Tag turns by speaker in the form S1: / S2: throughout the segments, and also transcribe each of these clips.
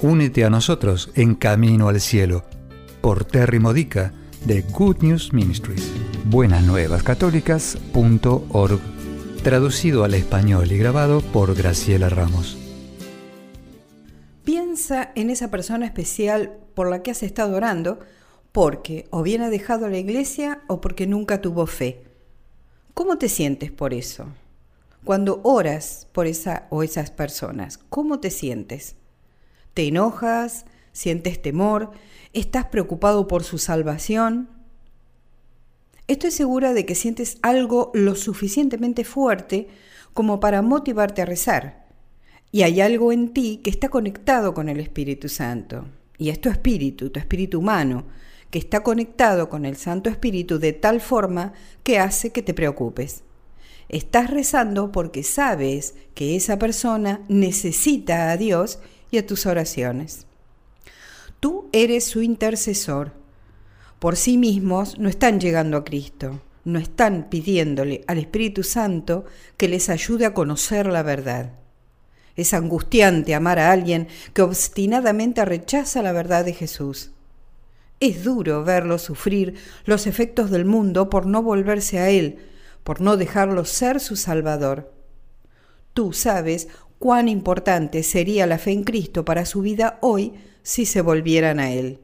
S1: únete a nosotros en Camino al Cielo por Terry Modica de Good News Ministries. Buenasnuevascatólicas.org Traducido al español y grabado por Graciela Ramos.
S2: Piensa en esa persona especial por la que has estado orando porque o bien ha dejado la iglesia o porque nunca tuvo fe. ¿Cómo te sientes por eso? Cuando oras por esa o esas personas, ¿cómo te sientes? ¿Te enojas? ¿Sientes temor? ¿Estás preocupado por su salvación? Estoy segura de que sientes algo lo suficientemente fuerte como para motivarte a rezar. Y hay algo en ti que está conectado con el Espíritu Santo. Y es tu espíritu, tu espíritu humano, que está conectado con el Santo Espíritu de tal forma que hace que te preocupes. Estás rezando porque sabes que esa persona necesita a Dios y a tus oraciones. Tú eres su intercesor. Por sí mismos no están llegando a Cristo, no están pidiéndole al Espíritu Santo que les ayude a conocer la verdad. Es angustiante amar a alguien que obstinadamente rechaza la verdad de Jesús. Es duro verlo sufrir los efectos del mundo por no volverse a Él, por no dejarlo ser su Salvador. Tú sabes cuán importante sería la fe en Cristo para su vida hoy si se volvieran a Él.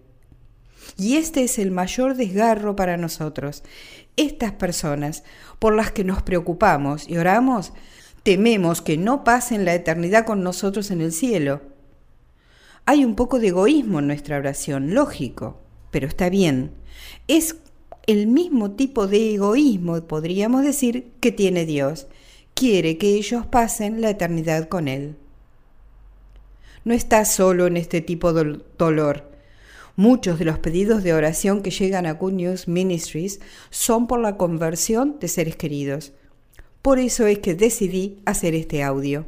S2: Y este es el mayor desgarro para nosotros. Estas personas por las que nos preocupamos y oramos, tememos que no pasen la eternidad con nosotros en el cielo. Hay un poco de egoísmo en nuestra oración, lógico pero está bien. Es el mismo tipo de egoísmo, podríamos decir, que tiene Dios. Quiere que ellos pasen la eternidad con Él. No está solo en este tipo de dolor. Muchos de los pedidos de oración que llegan a Good Ministries son por la conversión de seres queridos. Por eso es que decidí hacer este audio.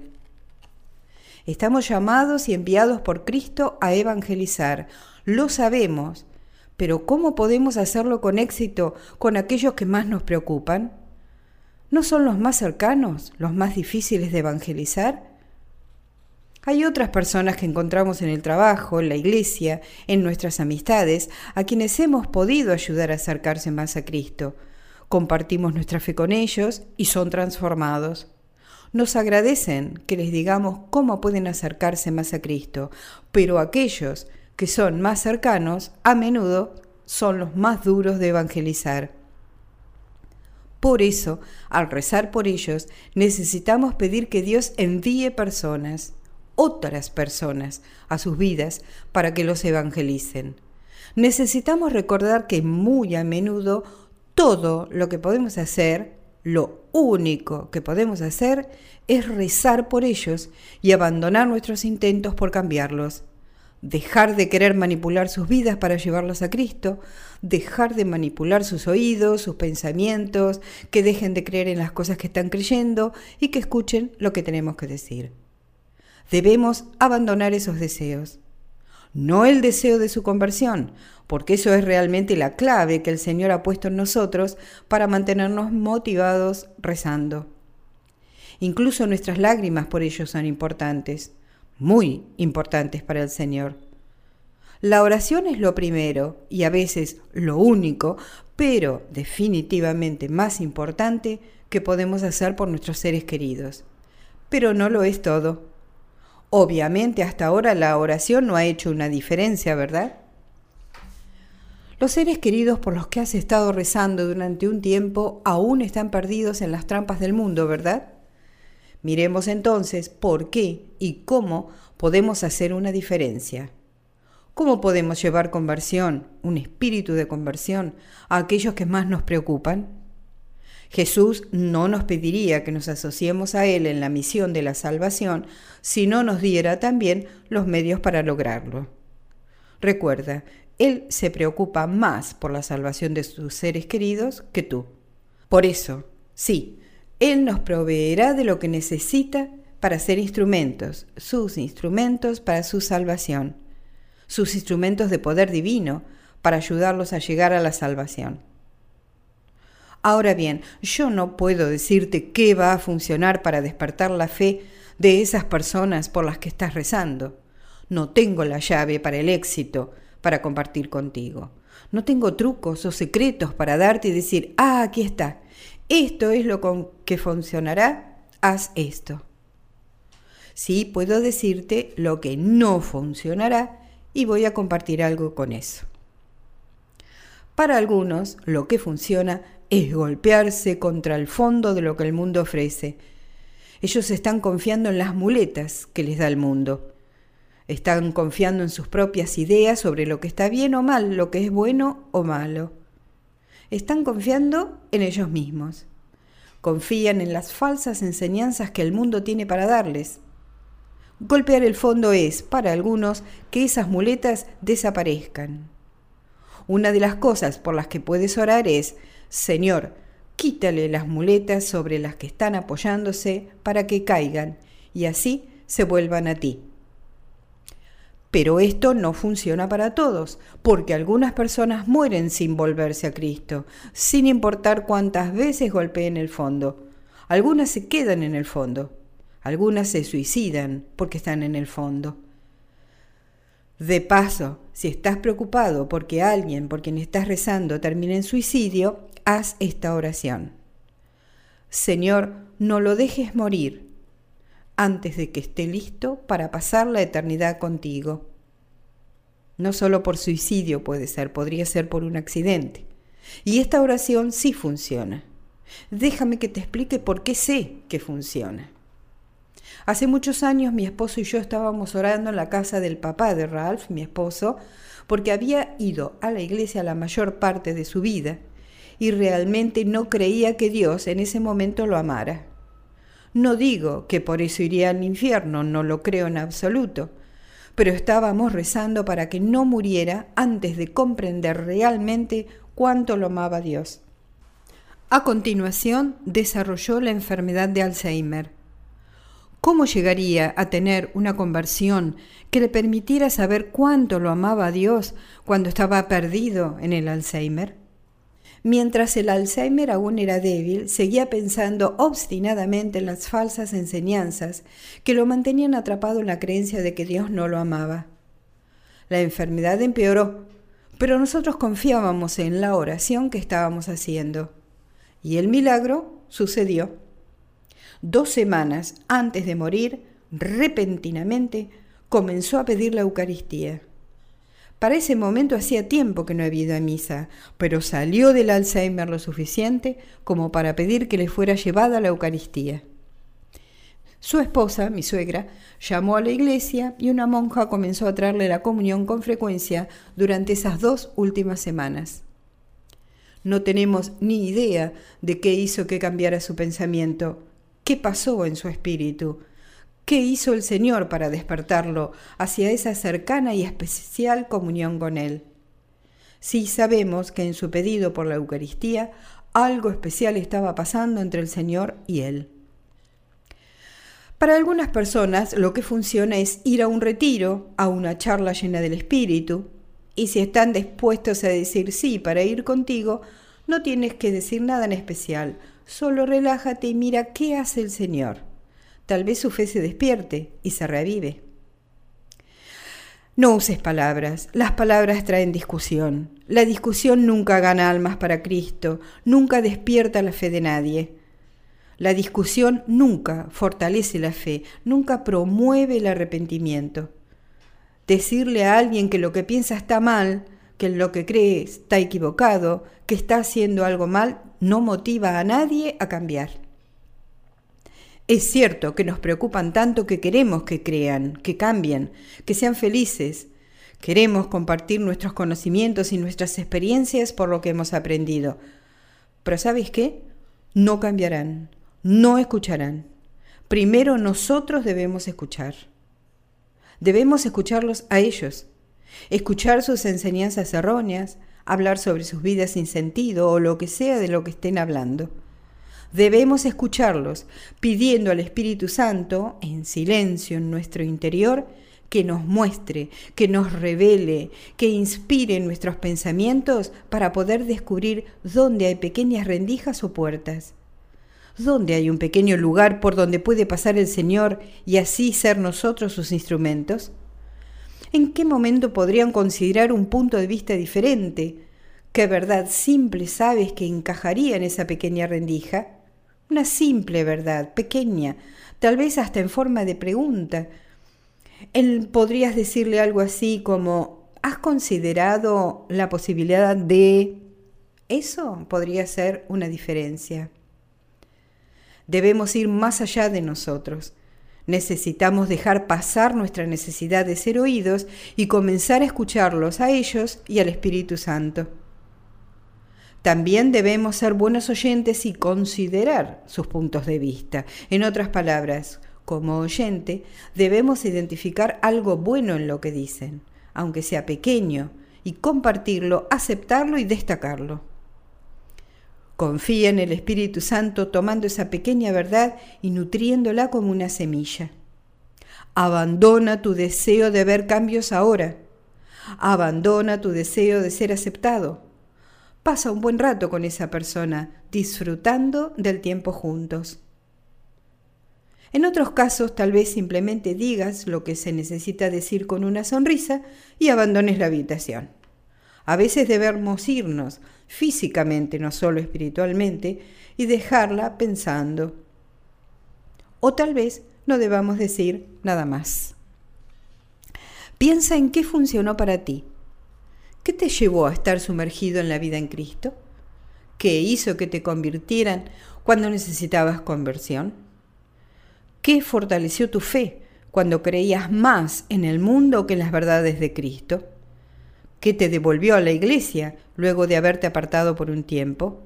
S2: Estamos llamados y enviados por Cristo a evangelizar. Lo sabemos, pero ¿cómo podemos hacerlo con éxito con aquellos que más nos preocupan? ¿No son los más cercanos, los más difíciles de evangelizar? Hay otras personas que encontramos en el trabajo, en la iglesia, en nuestras amistades, a quienes hemos podido ayudar a acercarse más a Cristo. Compartimos nuestra fe con ellos y son transformados. Nos agradecen que les digamos cómo pueden acercarse más a Cristo, pero aquellos que son más cercanos, a menudo son los más duros de evangelizar. Por eso, al rezar por ellos, necesitamos pedir que Dios envíe personas, otras personas, a sus vidas para que los evangelicen. Necesitamos recordar que muy a menudo todo lo que podemos hacer, lo único que podemos hacer, es rezar por ellos y abandonar nuestros intentos por cambiarlos dejar de querer manipular sus vidas para llevarlos a Cristo, dejar de manipular sus oídos, sus pensamientos, que dejen de creer en las cosas que están creyendo y que escuchen lo que tenemos que decir. Debemos abandonar esos deseos. No el deseo de su conversión, porque eso es realmente la clave que el Señor ha puesto en nosotros para mantenernos motivados rezando. Incluso nuestras lágrimas por ellos son importantes muy importantes para el Señor. La oración es lo primero y a veces lo único, pero definitivamente más importante que podemos hacer por nuestros seres queridos. Pero no lo es todo. Obviamente hasta ahora la oración no ha hecho una diferencia, ¿verdad? Los seres queridos por los que has estado rezando durante un tiempo aún están perdidos en las trampas del mundo, ¿verdad? Miremos entonces por qué y cómo podemos hacer una diferencia. ¿Cómo podemos llevar conversión, un espíritu de conversión, a aquellos que más nos preocupan? Jesús no nos pediría que nos asociemos a Él en la misión de la salvación si no nos diera también los medios para lograrlo. Recuerda, Él se preocupa más por la salvación de sus seres queridos que tú. Por eso, sí, Él nos proveerá de lo que necesita para ser instrumentos, sus instrumentos para su salvación, sus instrumentos de poder divino para ayudarlos a llegar a la salvación. Ahora bien, yo no puedo decirte qué va a funcionar para despertar la fe de esas personas por las que estás rezando. No tengo la llave para el éxito para compartir contigo. No tengo trucos o secretos para darte y decir, ah, aquí está. Esto es lo con que funcionará. Haz esto. Sí puedo decirte lo que no funcionará y voy a compartir algo con eso. Para algunos, lo que funciona es golpearse contra el fondo de lo que el mundo ofrece. Ellos están confiando en las muletas que les da el mundo. Están confiando en sus propias ideas sobre lo que está bien o mal, lo que es bueno o malo. Están confiando en ellos mismos. Confían en las falsas enseñanzas que el mundo tiene para darles. Golpear el fondo es, para algunos, que esas muletas desaparezcan. Una de las cosas por las que puedes orar es Señor, quítale las muletas sobre las que están apoyándose para que caigan y así se vuelvan a ti. Pero esto no funciona para todos, porque algunas personas mueren sin volverse a Cristo, sin importar cuántas veces golpeen el fondo. Algunas se quedan en el fondo, algunas se suicidan porque están en el fondo. De paso, si estás preocupado porque alguien por quien estás rezando termine en suicidio, haz esta oración. Señor, no lo dejes morir antes de que esté listo para pasar la eternidad contigo. No solo por suicidio puede ser, podría ser por un accidente. Y esta oración sí funciona. Déjame que te explique por qué sé que funciona. Hace muchos años mi esposo y yo estábamos orando en la casa del papá de Ralph, mi esposo, porque había ido a la iglesia la mayor parte de su vida y realmente no creía que Dios en ese momento lo amara. No digo que por eso iría al infierno, no lo creo en absoluto, pero estábamos rezando para que no muriera antes de comprender realmente cuánto lo amaba Dios. A continuación, desarrolló la enfermedad de Alzheimer. ¿Cómo llegaría a tener una conversión que le permitiera saber cuánto lo amaba Dios cuando estaba perdido en el Alzheimer? Mientras el Alzheimer aún era débil, seguía pensando obstinadamente en las falsas enseñanzas que lo mantenían atrapado en la creencia de que Dios no lo amaba. La enfermedad empeoró, pero nosotros confiábamos en la oración que estábamos haciendo. Y el milagro sucedió. Dos semanas antes de morir, repentinamente, comenzó a pedir la Eucaristía. Para ese momento hacía tiempo que no había ido a misa, pero salió del Alzheimer lo suficiente como para pedir que le fuera llevada la Eucaristía. Su esposa, mi suegra, llamó a la iglesia y una monja comenzó a traerle la comunión con frecuencia durante esas dos últimas semanas. No tenemos ni idea de qué hizo que cambiara su pensamiento, qué pasó en su espíritu, ¿Qué hizo el Señor para despertarlo hacia esa cercana y especial comunión con Él? Sí sabemos que en su pedido por la Eucaristía algo especial estaba pasando entre el Señor y Él. Para algunas personas lo que funciona es ir a un retiro, a una charla llena del Espíritu, y si están dispuestos a decir sí para ir contigo, no tienes que decir nada en especial, solo relájate y mira qué hace el Señor tal vez su fe se despierte y se revive. No uses palabras, las palabras traen discusión. La discusión nunca gana almas para Cristo, nunca despierta la fe de nadie. La discusión nunca fortalece la fe, nunca promueve el arrepentimiento. Decirle a alguien que lo que piensa está mal, que lo que cree está equivocado, que está haciendo algo mal, no motiva a nadie a cambiar. Es cierto que nos preocupan tanto que queremos que crean, que cambien, que sean felices. Queremos compartir nuestros conocimientos y nuestras experiencias por lo que hemos aprendido. Pero ¿sabes qué? No cambiarán, no escucharán. Primero nosotros debemos escuchar. Debemos escucharlos a ellos. escuchar sus enseñanzas erróneas, hablar sobre sus vidas sin sentido o lo que sea de lo que estén hablando. Debemos escucharlos, pidiendo al Espíritu Santo, en silencio en nuestro interior, que nos muestre, que nos revele, que inspire nuestros pensamientos para poder descubrir dónde hay pequeñas rendijas o puertas. ¿Dónde hay un pequeño lugar por donde puede pasar el Señor y así ser nosotros sus instrumentos? ¿En qué momento podrían considerar un punto de vista diferente? ¿Qué verdad simple sabes que encajaría en esa pequeña rendija? Una simple verdad, pequeña, tal vez hasta en forma de pregunta. Él podrías decirle algo así como, ¿has considerado la posibilidad de... Eso podría ser una diferencia. Debemos ir más allá de nosotros. Necesitamos dejar pasar nuestra necesidad de ser oídos y comenzar a escucharlos a ellos y al Espíritu Santo. También debemos ser buenos oyentes y considerar sus puntos de vista. En otras palabras, como oyente, debemos identificar algo bueno en lo que dicen, aunque sea pequeño, y compartirlo, aceptarlo y destacarlo. Confía en el Espíritu Santo tomando esa pequeña verdad y nutriéndola como una semilla. Abandona tu deseo de ver cambios ahora. Abandona tu deseo de ser aceptado. Pasa un buen rato con esa persona, disfrutando del tiempo juntos. En otros casos tal vez simplemente digas lo que se necesita decir con una sonrisa y abandones la habitación. A veces debemos irnos físicamente, no solo espiritualmente, y dejarla pensando. O tal vez no debamos decir nada más. Piensa en qué funcionó para ti ¿Qué te llevó a estar sumergido en la vida en Cristo? ¿Qué hizo que te convirtieran cuando necesitabas conversión? ¿Qué fortaleció tu fe cuando creías más en el mundo que en las verdades de Cristo? ¿Qué te devolvió a la iglesia luego de haberte apartado por un tiempo?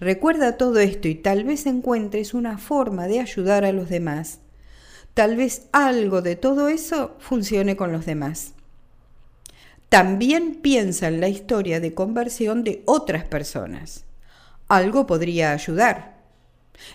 S2: Recuerda todo esto y tal vez encuentres una forma de ayudar a los demás. Tal vez algo de todo eso funcione con los demás. También piensa en la historia de conversión de otras personas. Algo podría ayudar.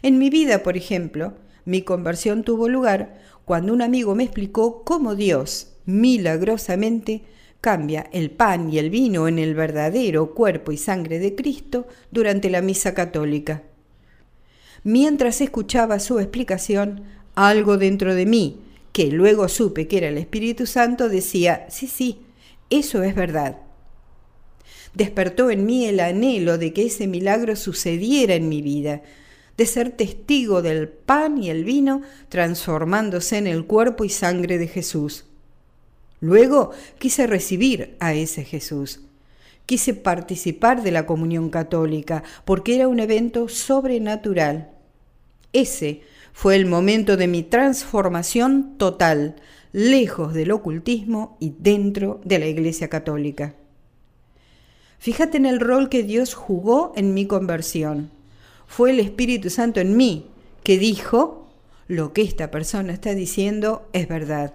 S2: En mi vida, por ejemplo, mi conversión tuvo lugar cuando un amigo me explicó cómo Dios, milagrosamente, cambia el pan y el vino en el verdadero cuerpo y sangre de Cristo durante la misa católica. Mientras escuchaba su explicación, algo dentro de mí, que luego supe que era el Espíritu Santo, decía, sí, sí, eso es verdad. Despertó en mí el anhelo de que ese milagro sucediera en mi vida, de ser testigo del pan y el vino transformándose en el cuerpo y sangre de Jesús. Luego quise recibir a ese Jesús. Quise participar de la comunión católica porque era un evento sobrenatural. Ese fue el momento de mi transformación total, lejos del ocultismo y dentro de la Iglesia Católica. Fíjate en el rol que Dios jugó en mi conversión. Fue el Espíritu Santo en mí que dijo, lo que esta persona está diciendo es verdad.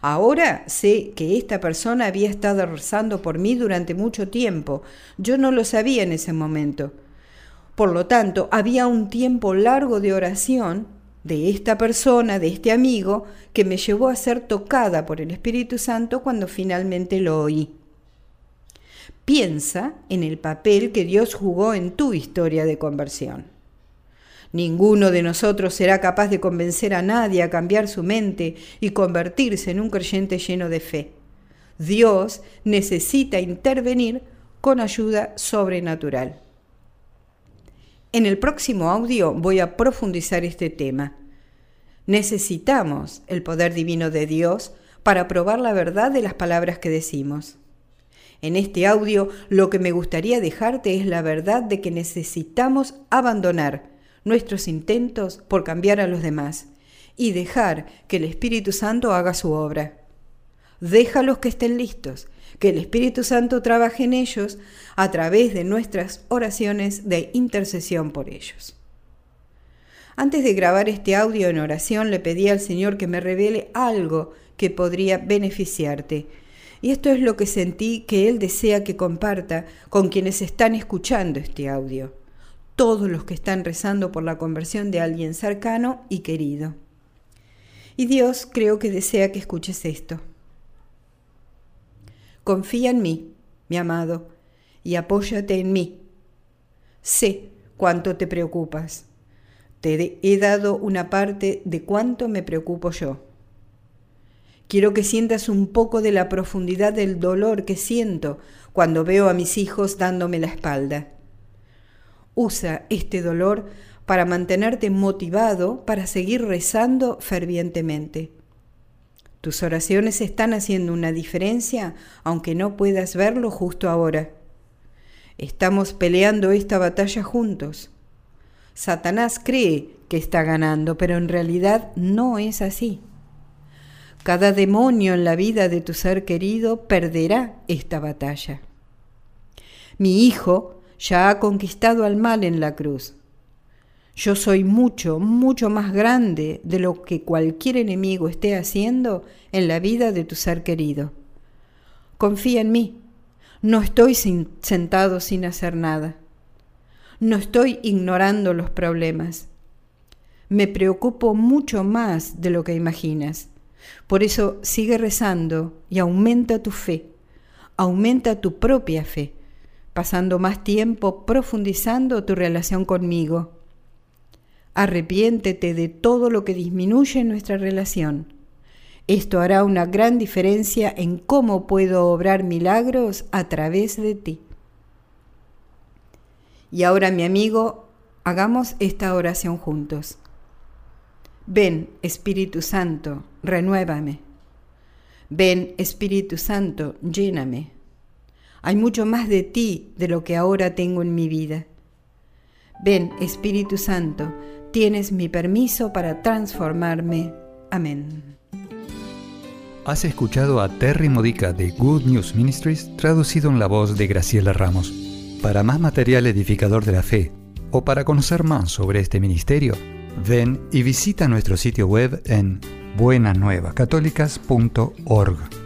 S2: Ahora sé que esta persona había estado rezando por mí durante mucho tiempo. Yo no lo sabía en ese momento. Por lo tanto, había un tiempo largo de oración de esta persona, de este amigo, que me llevó a ser tocada por el Espíritu Santo cuando finalmente lo oí. Piensa en el papel que Dios jugó en tu historia de conversión. Ninguno de nosotros será capaz de convencer a nadie a cambiar su mente y convertirse en un creyente lleno de fe. Dios necesita intervenir con ayuda sobrenatural. En el próximo audio voy a profundizar este tema. Necesitamos el poder divino de Dios para probar la verdad de las palabras que decimos. En este audio lo que me gustaría dejarte es la verdad de que necesitamos abandonar nuestros intentos por cambiar a los demás y dejar que el Espíritu Santo haga su obra. Déjalos que estén listos, que el Espíritu Santo trabaje en ellos a través de nuestras oraciones de intercesión por ellos. Antes de grabar este audio en oración le pedí al Señor que me revele algo que podría beneficiarte. Y esto es lo que sentí que Él desea que comparta con quienes están escuchando este audio, todos los que están rezando por la conversión de alguien cercano y querido. Y Dios creo que desea que escuches esto. Confía en mí, mi amado, y apóyate en mí. Sé cuánto te preocupas. Te he dado una parte de cuánto me preocupo yo. Quiero que sientas un poco de la profundidad del dolor que siento cuando veo a mis hijos dándome la espalda. Usa este dolor para mantenerte motivado para seguir rezando fervientemente. Tus oraciones están haciendo una diferencia aunque no puedas verlo justo ahora. Estamos peleando esta batalla juntos. Satanás cree que está ganando, pero en realidad no es así. Cada demonio en la vida de tu ser querido perderá esta batalla. Mi hijo ya ha conquistado al mal en la cruz. Yo soy mucho, mucho más grande de lo que cualquier enemigo esté haciendo en la vida de tu ser querido. Confía en mí. No estoy sentado sin hacer nada. No estoy ignorando los problemas. Me preocupo mucho más de lo que imaginas. Por eso sigue rezando y aumenta tu fe, aumenta tu propia fe, pasando más tiempo profundizando tu relación conmigo. Arrepiéntete de todo lo que disminuye nuestra relación. Esto hará una gran diferencia en cómo puedo obrar milagros a través de ti. Y ahora, mi amigo, hagamos esta oración juntos. Ven, Espíritu Santo, renuévame. Ven, Espíritu Santo, lléname. Hay mucho más de ti de lo que ahora tengo en mi vida. Ven, Espíritu Santo, tienes mi permiso para transformarme. Amén.
S1: Has escuchado a Terry Modica de Good News Ministries traducido en la voz de Graciela Ramos. Para más material edificador de la fe o para conocer más sobre este ministerio, Ven y visita nuestro sitio web en buenanuevascatólicas.org.